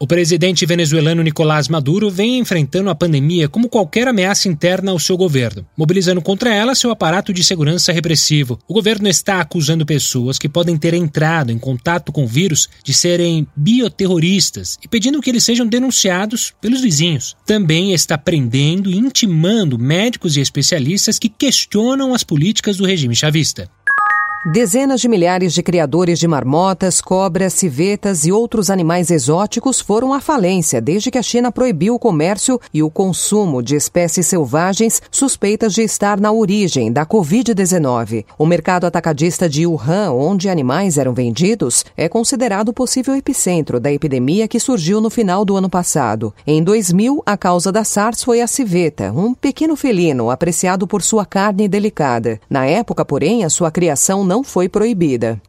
O presidente venezuelano Nicolás Maduro vem enfrentando a pandemia como qualquer ameaça interna ao seu governo, mobilizando contra ela seu aparato de segurança repressivo. O governo está acusando pessoas que podem ter entrado em contato com o vírus de serem bioterroristas e pedindo que eles sejam denunciados pelos vizinhos. Também está prendendo e intimando médicos e especialistas que questionam as políticas do regime chavista. Dezenas de milhares de criadores de marmotas, cobras, civetas e outros animais exóticos foram à falência desde que a China proibiu o comércio e o consumo de espécies selvagens suspeitas de estar na origem da Covid-19. O mercado atacadista de Wuhan, onde animais eram vendidos, é considerado o possível epicentro da epidemia que surgiu no final do ano passado. Em 2000, a causa da SARS foi a civeta, um pequeno felino apreciado por sua carne delicada. Na época, porém, a sua criação não foi proibida.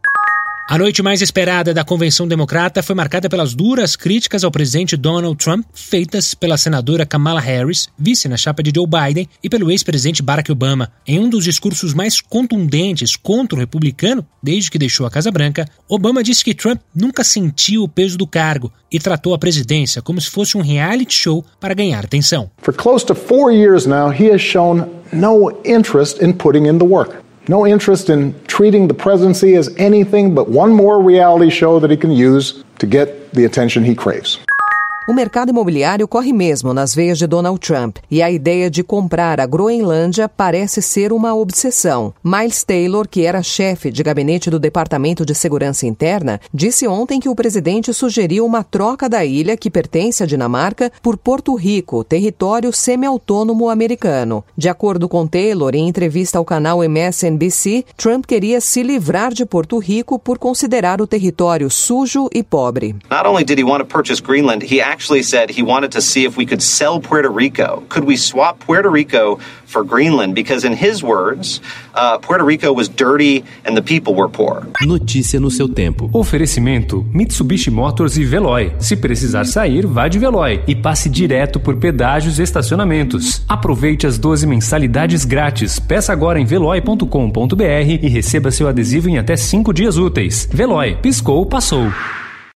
A noite mais esperada da Convenção Democrata foi marcada pelas duras críticas ao presidente Donald Trump, feitas pela senadora Kamala Harris, vice na chapa de Joe Biden, e pelo ex-presidente Barack Obama. Em um dos discursos mais contundentes contra o republicano, desde que deixou a Casa Branca, Obama disse que Trump nunca sentiu o peso do cargo e tratou a presidência como se fosse um reality show para ganhar atenção. For close to four years now, he has shown no interest in putting in the work. No interest in treating the presidency as anything but one more reality show that he can use to get the attention he craves. O mercado imobiliário corre mesmo nas veias de Donald Trump e a ideia de comprar a Groenlândia parece ser uma obsessão. Miles Taylor, que era chefe de gabinete do Departamento de Segurança Interna, disse ontem que o presidente sugeriu uma troca da ilha, que pertence à Dinamarca, por Porto Rico, território semi-autônomo americano. De acordo com Taylor, em entrevista ao canal MSNBC, Trump queria se livrar de Porto Rico por considerar o território sujo e pobre. Not only did he want to purchase Greenland, he actually said he wanted to see if we could sell Puerto Rico. Could we swap Puerto Rico for Greenland? Because in his words, uh, Puerto Rico was dirty and the people were poor. Notícia no seu tempo. Oferecimento: Mitsubishi Motors e Veloy. Se precisar sair, vá de Veloy e passe direto por pedágios e estacionamentos. Aproveite as 12 mensalidades grátis. Peça agora em veloy.com.br e receba seu adesivo em até 5 dias úteis. Veloy, piscou, passou.